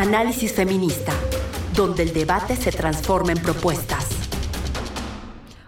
Análisis Feminista, donde el debate se transforma en propuestas.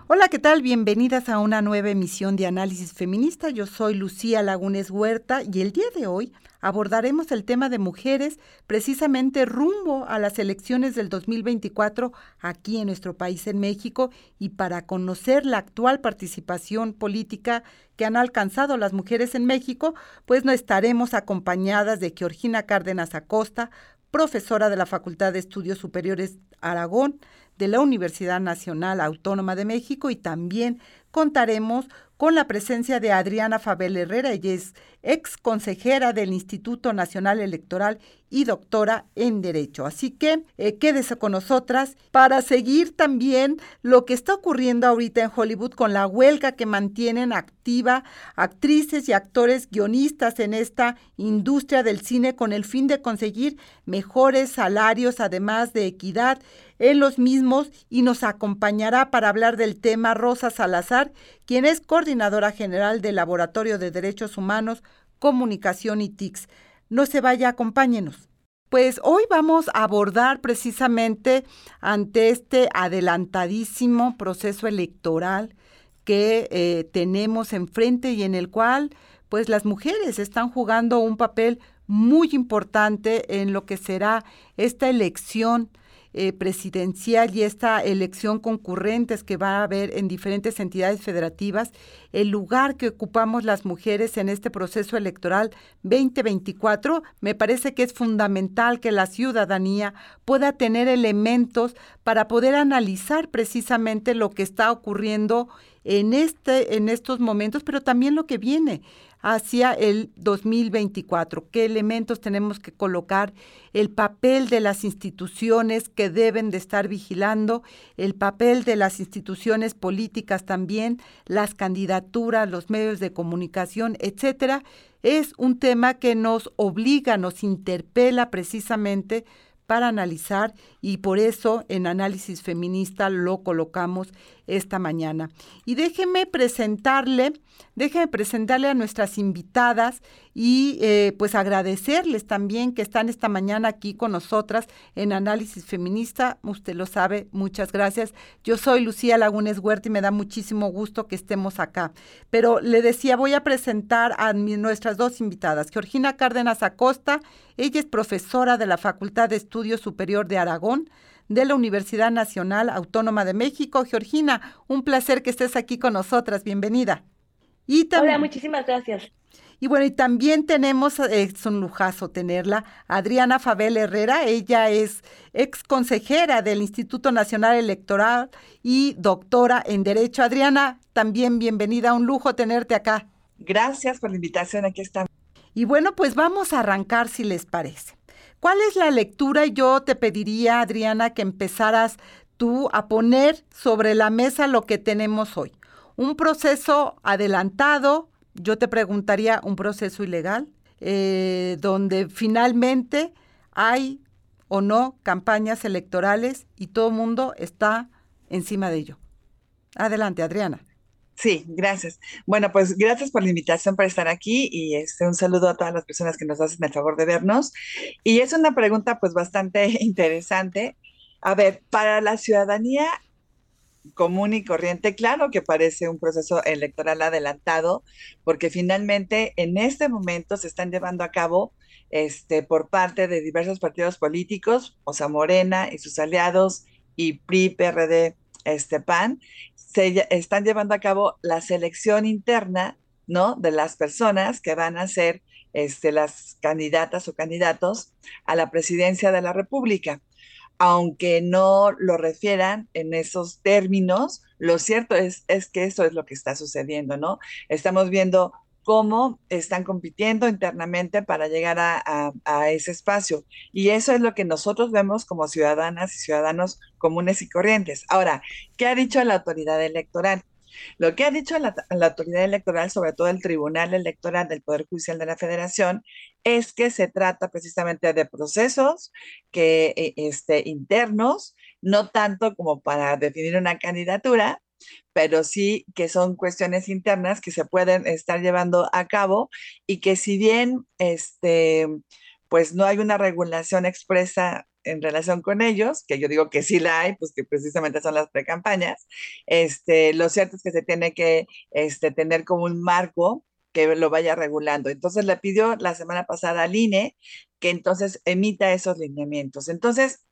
Hola, ¿qué tal? Bienvenidas a una nueva emisión de Análisis Feminista. Yo soy Lucía Lagunes Huerta y el día de hoy abordaremos el tema de mujeres precisamente rumbo a las elecciones del 2024 aquí en nuestro país, en México, y para conocer la actual participación política que han alcanzado las mujeres en México, pues no estaremos acompañadas de Georgina Cárdenas Acosta, profesora de la Facultad de Estudios Superiores Aragón de la Universidad Nacional Autónoma de México y también contaremos con la presencia de Adriana Fabel Herrera, ella es ex consejera del Instituto Nacional Electoral y doctora en Derecho. Así que eh, quédese con nosotras para seguir también lo que está ocurriendo ahorita en Hollywood con la huelga que mantienen activa actrices y actores guionistas en esta industria del cine con el fin de conseguir mejores salarios, además de equidad en los mismos y nos acompañará para hablar del tema Rosa Salazar, quien es coordinadora general del Laboratorio de Derechos Humanos, Comunicación y TICS. No se vaya, acompáñenos. Pues hoy vamos a abordar precisamente ante este adelantadísimo proceso electoral que eh, tenemos enfrente y en el cual pues las mujeres están jugando un papel muy importante en lo que será esta elección eh, presidencial y esta elección concurrentes que va a haber en diferentes entidades federativas, el lugar que ocupamos las mujeres en este proceso electoral 2024, me parece que es fundamental que la ciudadanía pueda tener elementos para poder analizar precisamente lo que está ocurriendo en este en estos momentos, pero también lo que viene hacia el 2024. ¿Qué elementos tenemos que colocar? El papel de las instituciones que deben de estar vigilando, el papel de las instituciones políticas también, las candidaturas, los medios de comunicación, etcétera. Es un tema que nos obliga, nos interpela precisamente para analizar y por eso en análisis feminista lo colocamos esta mañana. Y déjeme presentarle, déjeme presentarle a nuestras invitadas y eh, pues agradecerles también que están esta mañana aquí con nosotras en Análisis Feminista. Usted lo sabe, muchas gracias. Yo soy Lucía Lagunes Huerta y me da muchísimo gusto que estemos acá. Pero le decía, voy a presentar a nuestras dos invitadas. Georgina Cárdenas Acosta, ella es profesora de la Facultad de Estudios Superior de Aragón de la Universidad Nacional Autónoma de México. Georgina, un placer que estés aquí con nosotras. Bienvenida. Hola, muchísimas gracias. Y bueno, y también tenemos, es un lujazo tenerla, Adriana Fabel Herrera. Ella es ex consejera del Instituto Nacional Electoral y doctora en Derecho. Adriana, también bienvenida, un lujo tenerte acá. Gracias por la invitación, aquí estamos. Y bueno, pues vamos a arrancar si les parece. ¿Cuál es la lectura? Yo te pediría, Adriana, que empezaras tú a poner sobre la mesa lo que tenemos hoy. Un proceso adelantado, yo te preguntaría, un proceso ilegal, eh, donde finalmente hay o no campañas electorales y todo el mundo está encima de ello. Adelante, Adriana. Sí, gracias. Bueno, pues gracias por la invitación para estar aquí y este, un saludo a todas las personas que nos hacen el favor de vernos. Y es una pregunta pues bastante interesante. A ver, para la ciudadanía común y corriente, claro que parece un proceso electoral adelantado, porque finalmente en este momento se están llevando a cabo este, por parte de diversos partidos políticos, o sea, Morena y sus aliados, y PRI, PRD, este PAN, se están llevando a cabo la selección interna, ¿no? De las personas que van a ser este, las candidatas o candidatos a la presidencia de la República. Aunque no lo refieran en esos términos, lo cierto es, es que eso es lo que está sucediendo, ¿no? Estamos viendo cómo están compitiendo internamente para llegar a, ese espacio. Y eso es lo que nosotros vemos como ciudadanas y ciudadanos comunes y corrientes. Ahora, ¿qué ha dicho la autoridad electoral? Lo que ha dicho la, autoridad electoral, sobre todo el Tribunal Electoral del Poder Judicial de la Federación, es que se trata precisamente de procesos que, eh, este, internos, no tanto como para definir una candidatura, pero sí que son cuestiones internas que se pueden estar llevando a cabo y que si bien este pues no hay una regulación expresa en relación con ellos, que yo digo que sí la hay, pues que precisamente son las precampañas. Este, lo cierto es que se tiene que este, tener como un marco que lo vaya regulando. Entonces le pidió la semana pasada al INE que entonces emita esos lineamientos. Entonces,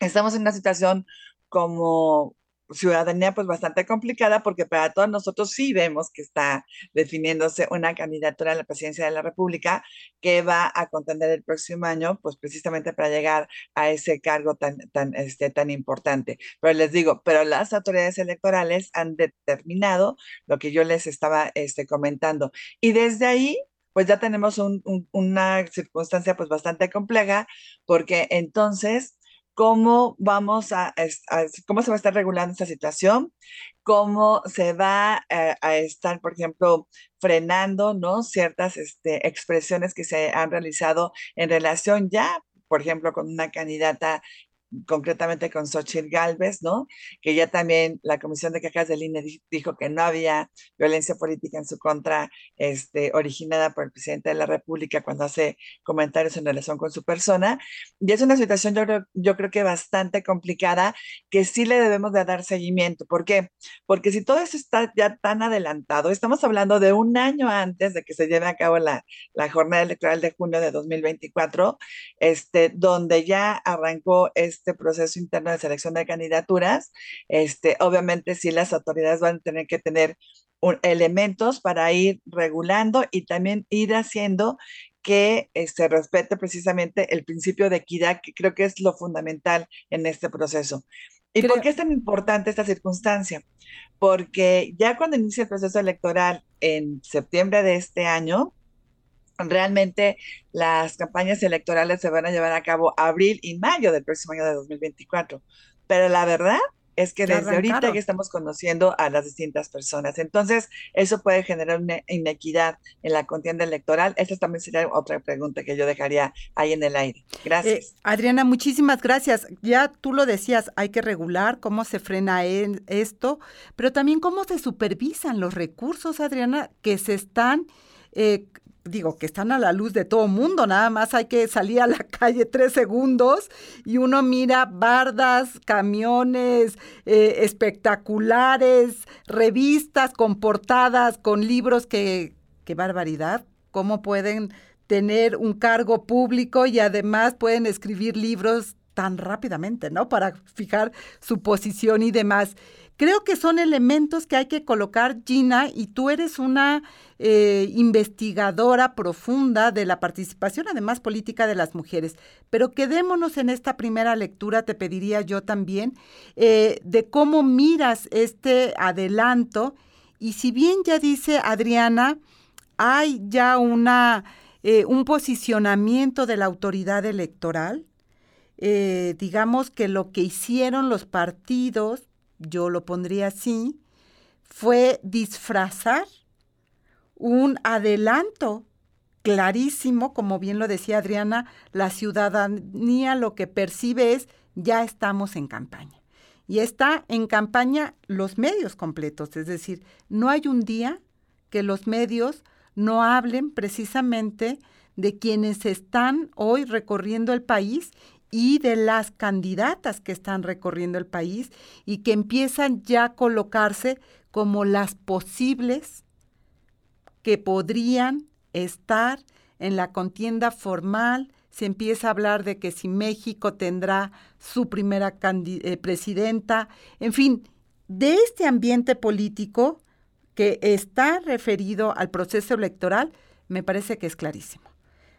estamos en una situación como ciudadanía pues bastante complicada porque para todos nosotros sí vemos que está definiéndose una candidatura a la presidencia de la República que va a contender el próximo año pues precisamente para llegar a ese cargo tan, tan, este, tan importante. Pero les digo, pero las autoridades electorales han determinado lo que yo les estaba este, comentando y desde ahí pues ya tenemos una circunstancia pues bastante compleja porque entonces cómo vamos a, cómo se va a estar regulando esta situación, cómo se va eh, a, estar, por ejemplo, frenando, ¿no? Ciertas este, expresiones que se han realizado en relación ya, por ejemplo, con una candidata concretamente con Xochitl Galvez, ¿no? Que ya también la Comisión de Quejas del INE dijo que no había violencia política en su contra, este, originada por el presidente de la República cuando hace comentarios en relación con su persona. Y es una situación, yo creo, yo creo que bastante complicada, que sí le debemos de dar seguimiento. ¿Por qué? Porque si todo esto está ya tan adelantado, estamos hablando de un año antes de que se lleve a cabo la, la jornada electoral de junio de 2024, este, donde ya arrancó este este proceso interno de selección de candidaturas, este, obviamente sí las autoridades van a tener que tener elementos para ir regulando y también ir haciendo que se este, respete precisamente el principio de equidad, que creo que es lo fundamental en este proceso. ¿Y por qué es tan importante esta circunstancia? Porque ya cuando inicia el proceso electoral en septiembre de este año, realmente las campañas electorales se van a llevar a cabo abril y mayo del próximo año de 2024. Pero la verdad es que desde ahorita ya estamos conociendo a las distintas personas. Entonces, eso puede generar una inequidad en la contienda electoral. Esa también sería otra pregunta que yo dejaría ahí en el aire. Gracias. Eh, Adriana, muchísimas gracias. Ya tú lo decías, hay que regular cómo se frena esto, pero también cómo se supervisan los recursos, Adriana, que se están eh, digo, que están a la luz de todo mundo, nada más hay que salir a la calle tres segundos y uno mira bardas, camiones eh, espectaculares, revistas con portadas, con libros que, qué barbaridad, cómo pueden tener un cargo público y además pueden escribir libros tan rápidamente, ¿no? Para fijar su posición y demás. Creo que son elementos que hay que colocar, Gina, y tú eres una eh, investigadora profunda de la participación, además política de las mujeres. Pero quedémonos en esta primera lectura, te pediría yo también, eh, de cómo miras este adelanto. Y si bien ya dice Adriana, hay ya una, eh, un posicionamiento de la autoridad electoral, digamos que lo que hicieron los partidos yo lo pondría así, fue disfrazar un adelanto clarísimo, como bien lo decía Adriana, la ciudadanía lo que percibe es ya estamos en campaña. Y está en campaña los medios completos, es decir, no hay un día que los medios no hablen precisamente de quienes están hoy recorriendo el país y de las candidatas que están recorriendo el país y que empiezan ya a colocarse como las posibles que podrían estar en la contienda formal. Se empieza a hablar de que si México tendrá su primera eh, presidenta, en fin, de este ambiente político que está referido al proceso electoral, me parece que es clarísimo.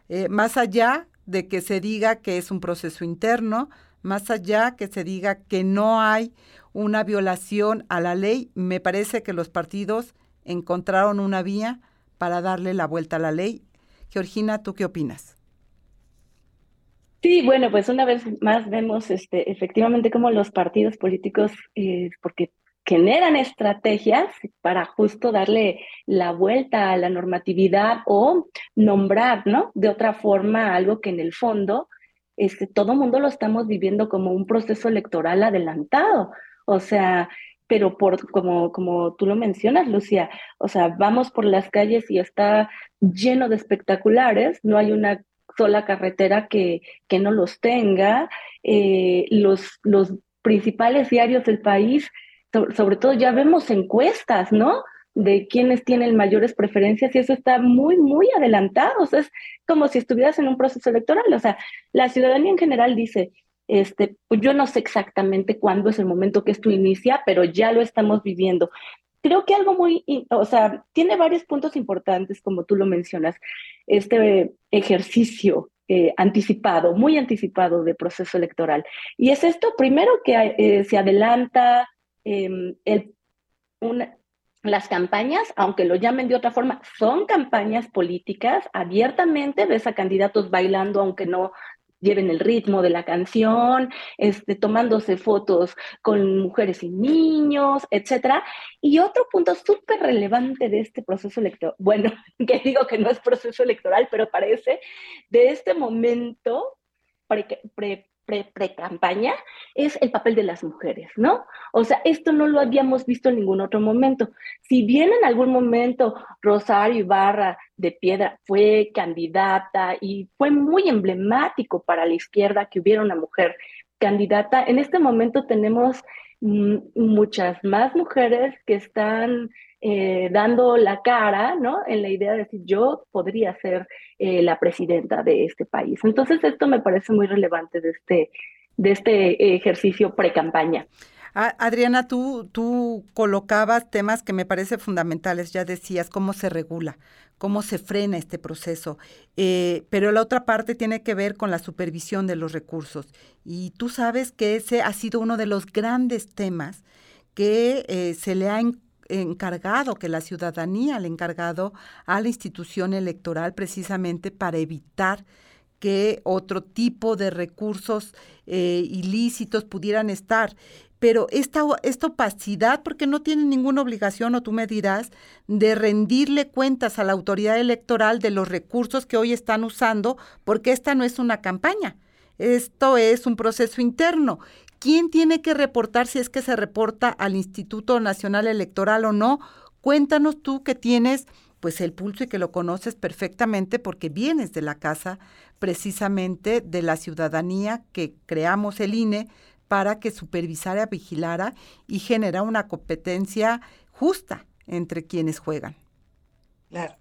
Eh, más allá de que se diga que es un proceso interno, más allá que se diga que no hay una violación a la ley, me parece que los partidos encontraron una vía para darle la vuelta a la ley. Georgina, ¿tú qué opinas? Sí, bueno, pues una vez más vemos este, efectivamente cómo los partidos políticos, eh, porque generan estrategias para justo darle la vuelta a la normatividad o nombrar, ¿no? De otra forma, algo que en el fondo este, todo mundo lo estamos viviendo como un proceso electoral adelantado. O sea, pero por, como, como tú lo mencionas, Lucía, o sea, vamos por las calles y está lleno de espectaculares, no hay una sola carretera que, que no los tenga. Eh, los, los principales diarios del país, sobre, todo ya vemos encuestas, ¿no? de quienes tienen mayores preferencias y eso está muy, muy adelantado. O sea, es como si estuvieras en un proceso electoral. O sea, la ciudadanía en general dice, este, pues yo no sé exactamente cuándo es el momento que esto inicia, pero ya lo estamos viviendo. Creo que algo muy, o sea, tiene varios puntos importantes, como tú lo mencionas, este ejercicio eh, anticipado, muy anticipado de proceso electoral. Y es esto, primero, que eh, se adelanta em, las campañas, aunque lo llamen de otra forma, son campañas políticas, abiertamente ves a candidatos bailando, aunque no lleven el ritmo de la canción, este, tomándose fotos con mujeres y niños, etcétera. Y otro punto súper relevante de este proceso electoral, bueno, que digo que no es proceso electoral, pero parece, de este momento pre, pre pre-campaña es el papel de las mujeres, ¿no? O sea, esto no lo habíamos visto en ningún otro momento. Si bien en algún momento Rosario Ibarra de Piedra fue candidata y fue muy emblemático para la izquierda que hubiera una mujer candidata, en este momento tenemos muchas más mujeres que están eh, dando la cara, ¿no? En la idea de decir, yo podría ser eh, la presidenta de este país. Entonces, esto me parece muy relevante de este, de este ejercicio pre-campaña. Adriana, tú, tú colocabas temas que me parecen fundamentales, ya decías cómo se regula, cómo se frena este proceso, eh, pero la otra parte tiene que ver con la supervisión de los recursos. Y tú sabes que ese ha sido uno de los grandes temas que se le ha encargado, que la ciudadanía le ha encargado a la institución electoral precisamente para evitar que otro tipo de recursos eh, ilícitos pudieran estar pero esta, esta opacidad, porque no tienen ninguna obligación, o tú me dirás, de rendirle cuentas a la autoridad electoral de los recursos que hoy están usando, porque esta no es una campaña, esto es un proceso interno. ¿Quién tiene que reportar si es que se reporta al Instituto Nacional Electoral o no? Cuéntanos tú que tienes pues el pulso y que lo conoces perfectamente porque vienes de la casa precisamente de la ciudadanía que creamos el INE para que supervisara, vigilara y genera una competencia justa entre quienes juegan. Claro.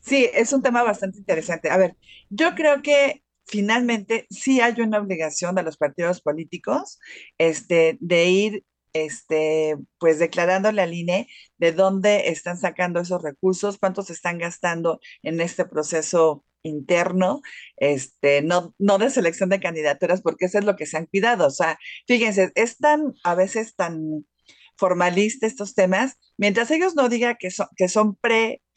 Sí, es un tema bastante interesante. A ver, yo creo que finalmente sí hay una obligación de los partidos políticos este, de ir este, pues declarándole al INE de dónde están sacando esos recursos, cuántos están gastando en este proceso interno, este, no, no de selección de candidaturas, porque eso es lo que se han cuidado. O sea, fíjense, es tan, a veces tan formalista estos temas, mientras ellos no digan que son, que son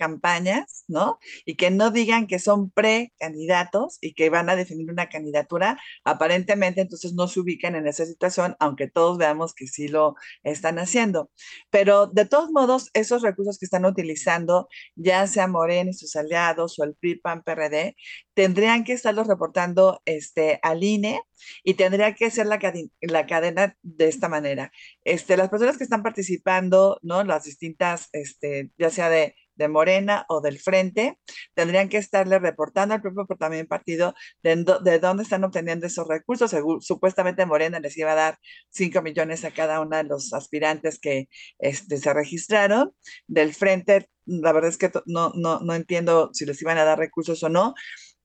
pre-campañas, ¿no? Y que no digan que son pre-candidatos y que van a definir una candidatura, aparentemente entonces no se ubican en esa situación, aunque todos veamos que sí lo están haciendo. Pero de todos modos, esos recursos que están utilizando, ya sea Morena y sus aliados o el PRI, PAN, PRD, tendrían que estarlos reportando este, al INE y tendría que ser la, la cadena de esta manera. Este, las personas que están participando, ¿no? Las distintas, este, ya sea de, de Morena o del Frente, tendrían que estarle reportando al propio también partido de, de, dónde están obteniendo esos recursos. supuestamente Morena les iba a dar 5 millones a cada uno de los aspirantes que este, se registraron. Del Frente, la verdad es que no, no, no entiendo si les iban a dar recursos o no,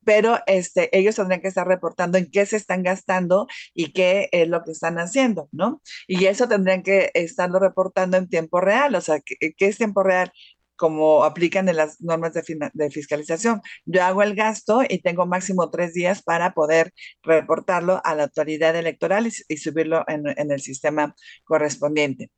pero este, ellos tendrían que estar reportando en qué se están gastando y qué es lo que están haciendo, ¿no? Y eso tendrían que estarlo reportando en tiempo real, o sea, ¿qué, es tiempo real? Como aplican en las normas de, fiscalización. Yo hago el gasto y tengo máximo tres días para poder reportarlo a la autoridad electoral y, subirlo en el sistema correspondiente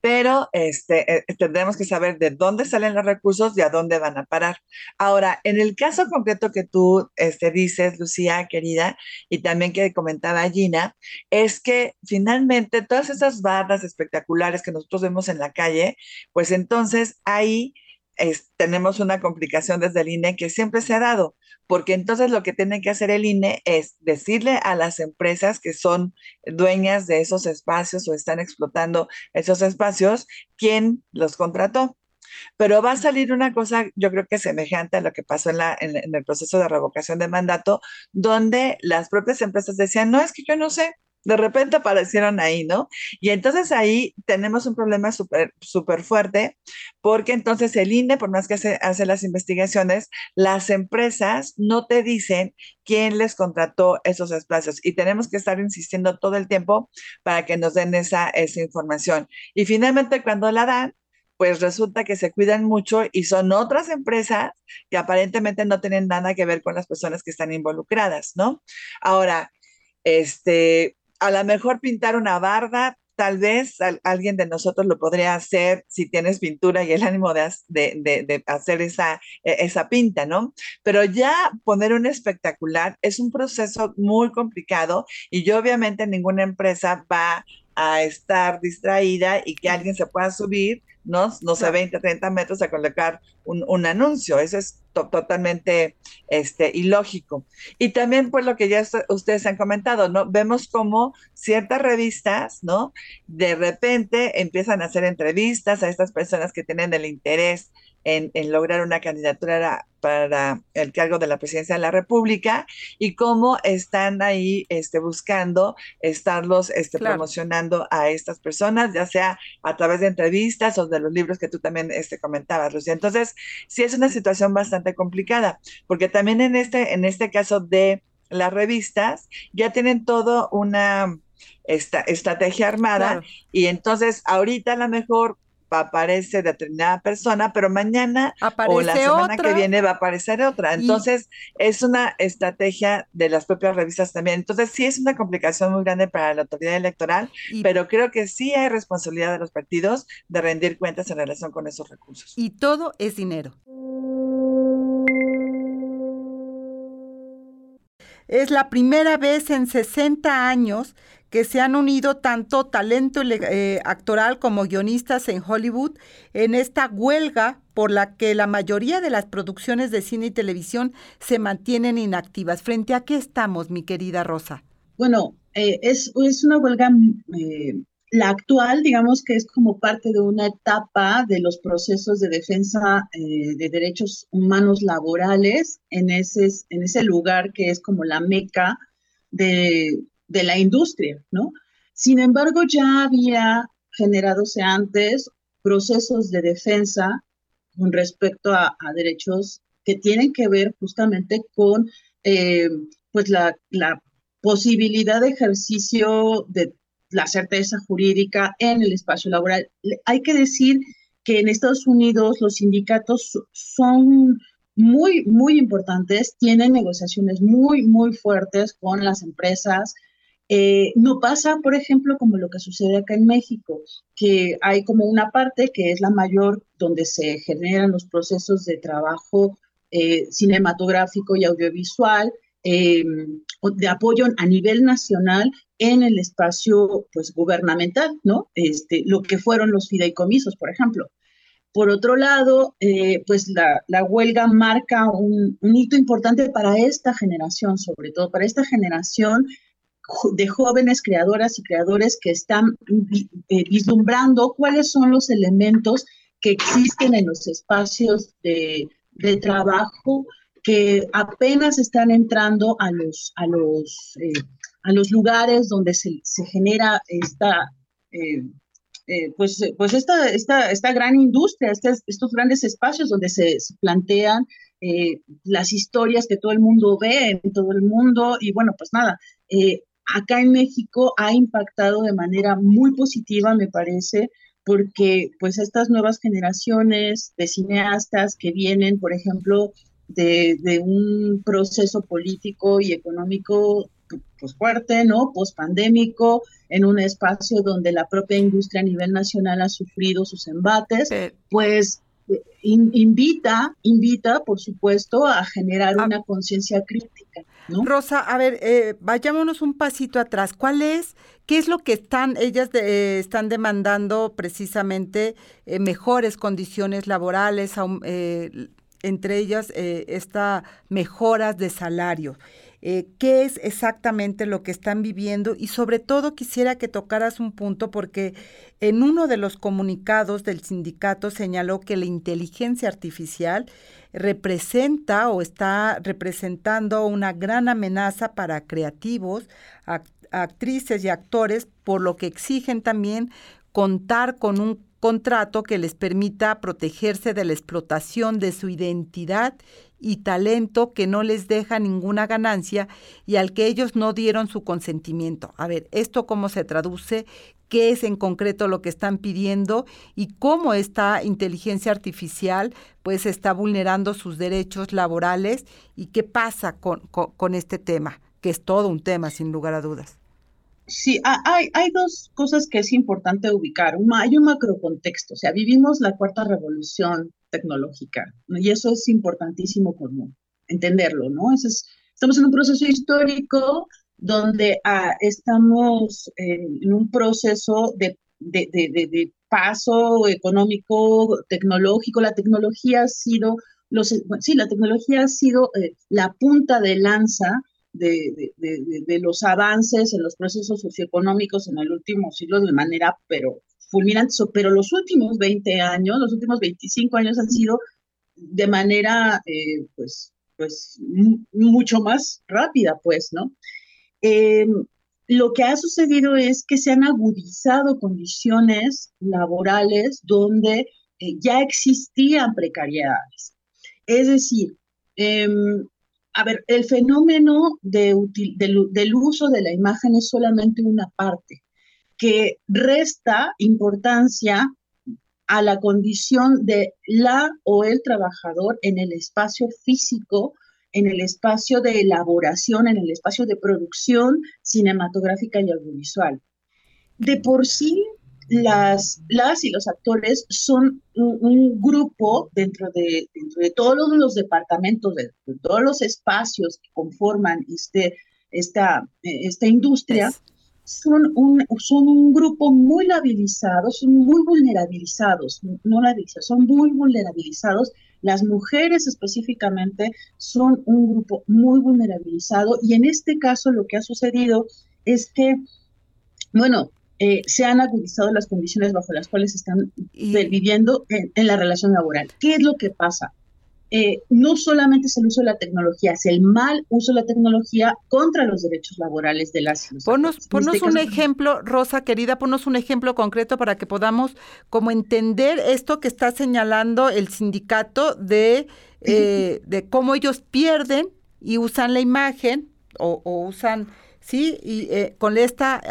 pero este, eh, tendremos que saber de dónde salen los recursos y a dónde van a parar. Ahora, en el caso concreto que tú este, dices, Lucía, querida, y también que comentaba Gina, es que finalmente todas esas barras espectaculares que nosotros vemos en la calle, pues entonces ahí tenemos una complicación desde el INE que siempre se ha dado, porque entonces lo que tiene que hacer el INE es decirle a las empresas que son dueñas de esos espacios o están explotando esos espacios, quién los contrató. Pero va a salir una cosa, yo creo que semejante a lo que pasó en, la, en el proceso de revocación de mandato, donde las propias empresas decían, no, es que yo no sé, de repente aparecieron ahí, ¿no? Y entonces ahí tenemos un problema súper súper fuerte, porque entonces el INE, por más que hace, hace, las investigaciones, las empresas no te dicen quién les contrató esos espacios y tenemos que estar insistiendo todo el tiempo para que nos den esa, esa información. Y finalmente cuando la dan, pues resulta que se cuidan mucho y son otras empresas que aparentemente no tienen nada que ver con las personas que están involucradas, ¿no? Ahora, este, a lo mejor pintar una barda, tal vez alguien de nosotros lo podría hacer si tienes pintura y el ánimo de, de, hacer esa, e, esa pinta, ¿no? Pero ya poner un espectacular es un proceso muy complicado y yo obviamente ninguna empresa va a estar distraída y que alguien se pueda subir ¿no? No sé, 20, 30 metros a colocar un, anuncio. Eso es totalmente este, ilógico. Y también, pues, lo que ya ustedes han comentado, ¿no? Vemos como ciertas revistas, ¿no? De repente empiezan a hacer entrevistas a estas personas que tienen el interés en, lograr una candidatura para el cargo de la presidencia de la República y cómo están ahí este, buscando estarlos este, promocionando a estas personas, ya sea a través de entrevistas o de los libros que tú también este, comentabas, Lucía. Entonces, sí es una situación bastante complicada, porque también en este, en este caso de las revistas, ya tienen todo una esta, estrategia armada y entonces ahorita a lo mejor aparece determinada persona, pero mañana o la semana que viene va a aparecer otra. Entonces, es una estrategia de las propias revistas también. Entonces, sí es una complicación muy grande para la autoridad electoral, pero creo que sí hay responsabilidad de los partidos de rendir cuentas en relación con esos recursos. Y todo es dinero. Es la primera vez en 60 años que se han unido tanto talento eh, actoral como guionistas en Hollywood en esta huelga por la que la mayoría de las producciones de cine y televisión se mantienen inactivas. ¿Frente a qué estamos, mi querida Rosa? Bueno, eh, es, es, una huelga, eh, la actual, digamos que es como parte de una etapa de los procesos de defensa de derechos humanos laborales en ese, en ese lugar que es como la meca de, de la industria, ¿no? Sin embargo, ya había generadose antes procesos de defensa con respecto a, derechos que tienen que ver justamente con eh, pues la, la, posibilidad de ejercicio de la certeza jurídica en el espacio laboral. Hay que decir que en Estados Unidos los sindicatos son muy, muy importantes, tienen negociaciones muy, muy fuertes con las empresas, eh, no pasa, por ejemplo, como lo que sucede acá en México, que hay como una parte que es la mayor donde se generan los procesos de trabajo eh, cinematográfico y audiovisual, eh, de apoyo a nivel nacional en el espacio pues gubernamental, ¿no? Este, lo que fueron los fideicomisos, por ejemplo. Por otro lado, pues la, huelga marca un, hito importante para esta generación, sobre todo para esta generación de jóvenes creadoras y creadores que están eh, vislumbrando cuáles son los elementos que existen en los espacios de, trabajo que apenas están entrando a los, a los, eh, a los lugares donde se, genera esta, eh, pues, pues esta, esta, esta gran industria, estos grandes espacios donde se, plantean las historias que todo el mundo ve en todo el mundo y bueno, pues nada, acá en México ha impactado de manera muy positiva, me parece, porque pues estas nuevas generaciones de cineastas que vienen, por ejemplo, de, un proceso político y económico pues fuerte, ¿no? Pospandémico, en un espacio donde la propia industria a nivel nacional ha sufrido sus embates, pues invita, invita, por supuesto, a generar ah. una conciencia crítica. Rosa, a ver, eh, vayámonos un pasito atrás. ¿Cuál es, qué es lo que están, ellas están demandando precisamente eh, mejores condiciones laborales, eh, entre ellas esta mejoras de salario? Eh, qué es exactamente lo que están viviendo y sobre todo quisiera que tocaras un punto porque en uno de los comunicados del sindicato señaló que la inteligencia artificial representa o está representando una gran amenaza para creativos, actrices y actores, por lo que exigen también contar con un contrato que les permita protegerse de la explotación de su identidad y talento que no les deja ninguna ganancia y al que ellos no dieron su consentimiento. A ver, ¿esto cómo se traduce? ¿Qué es en concreto lo que están pidiendo? ¿Y cómo esta inteligencia artificial pues está vulnerando sus derechos laborales? ¿Y qué pasa con, con este tema? Que es todo un tema, sin lugar a dudas. Sí, hay, hay dos cosas que es importante ubicar. hay un macrocontexto, o sea, vivimos la cuarta revolución tecnológica y eso es importantísimo como entenderlo, ¿no? estamos en un proceso histórico donde ah, estamos en, un proceso de, de, paso económico, tecnológico. La tecnología ha sido, los, sí, la tecnología ha sido eh, la punta de lanza de, de, los avances en los procesos socioeconómicos en el último siglo de manera, pero fulminante, pero los últimos 20 años, los últimos 25 años han sido de manera, eh, pues, pues, mucho más rápida, pues, ¿no? Em, lo que ha sucedido es que se han agudizado condiciones laborales donde eh, ya existían precariedades. Es decir, eh, a ver, el fenómeno de del, uso de la imagen es solamente una parte que resta importancia a la condición de la o el trabajador en el espacio físico, en el espacio de elaboración, en el espacio de producción cinematográfica y audiovisual. De por sí, las, las y los actores son un, grupo dentro de, dentro de todos los departamentos, de, todos los espacios que conforman este, esta, esta industria, son un, son un grupo muy labilizado, son muy vulnerabilizados, no labilizados, son muy vulnerabilizados. Las mujeres específicamente son un grupo muy vulnerabilizado y en este caso lo que ha sucedido es que, bueno, eh, se han agudizado las condiciones bajo las cuales están viviendo en, la relación laboral. ¿Qué es lo que pasa? Eh, no solamente es el uso de la tecnología, es el mal uso de la tecnología contra los derechos laborales de las Ponos, ponos este un ejemplo, Rosa querida, ponos un ejemplo concreto para que podamos como entender esto que está señalando el sindicato de, eh, de cómo ellos pierden y usan la imagen o, usan, sí, y con esta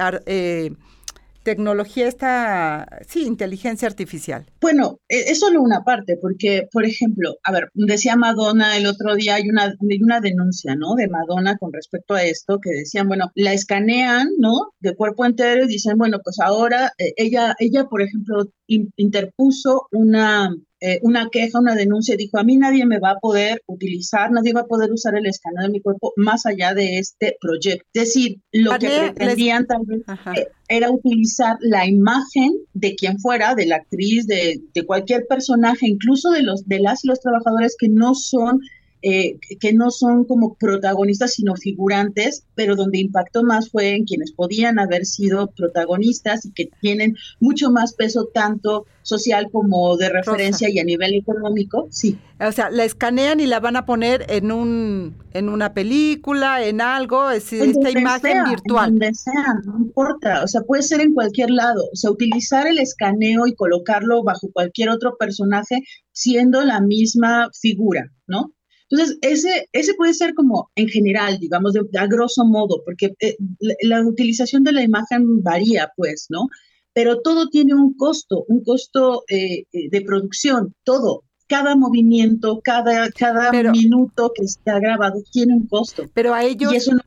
tecnología esta, sí, inteligencia artificial? Bueno, e, es solo una parte, porque, por ejemplo, a ver, decía Madonna el otro día, hay una, una denuncia, ¿no? De Madonna con respecto a esto, que decían, bueno, la escanean, ¿no? De cuerpo entero y dicen, bueno, pues ahora eh, ella, ella, por ejemplo, interpuso una, eh, una queja, una denuncia, dijo, a mí nadie me va a poder utilizar, nadie va a poder usar el escaneo de mi cuerpo más allá de este proyecto. Es decir, lo que pretendían también eh, era utilizar la imagen de quien fuera, de la actriz, de, de cualquier personaje, incluso de, los, de las y los trabajadores que no son eh, que no son como protagonistas, sino figurantes, pero donde impactó más fue en quienes podían haber sido protagonistas y que tienen mucho más peso tanto social como de referencia y a nivel económico, sí. O sea, la escanean y la van a poner en un en una película, en algo, es esta imagen virtual. Donde sea, no importa, o sea, puede ser en cualquier lado, o sea, utilizar el escaneo y colocarlo bajo cualquier otro personaje siendo la misma figura, ¿no? Entonces, ese, ese puede ser como en general, digamos, de, a grosso modo, porque eh, la, utilización de la imagen varía, pues, ¿no? Pero todo tiene un costo, un costo eh, eh, de producción, todo. Cada movimiento, cada, cada minuto que está grabado tiene un costo. Pero a ellos... Y eso no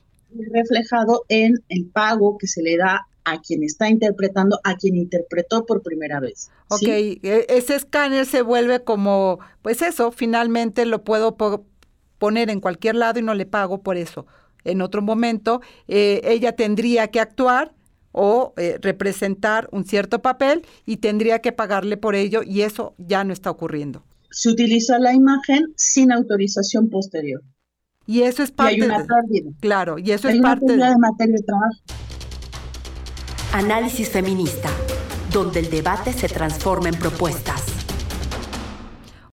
reflejado en el pago que se le da a quien está interpretando, a quien interpretó por primera vez. Ok, e, ese escáner se vuelve como, pues eso, finalmente lo puedo poner en cualquier lado y no le pago por eso. En otro momento, eh, ella tendría que actuar o eh, representar un cierto papel y tendría que pagarle por ello y eso ya no está ocurriendo. Se utiliza la imagen sin autorización posterior. Y eso es parte y hay una pérdida. Claro, y eso hay es una parte pérdida de materia de trabajo. Análisis feminista, donde el debate se transforma en propuestas.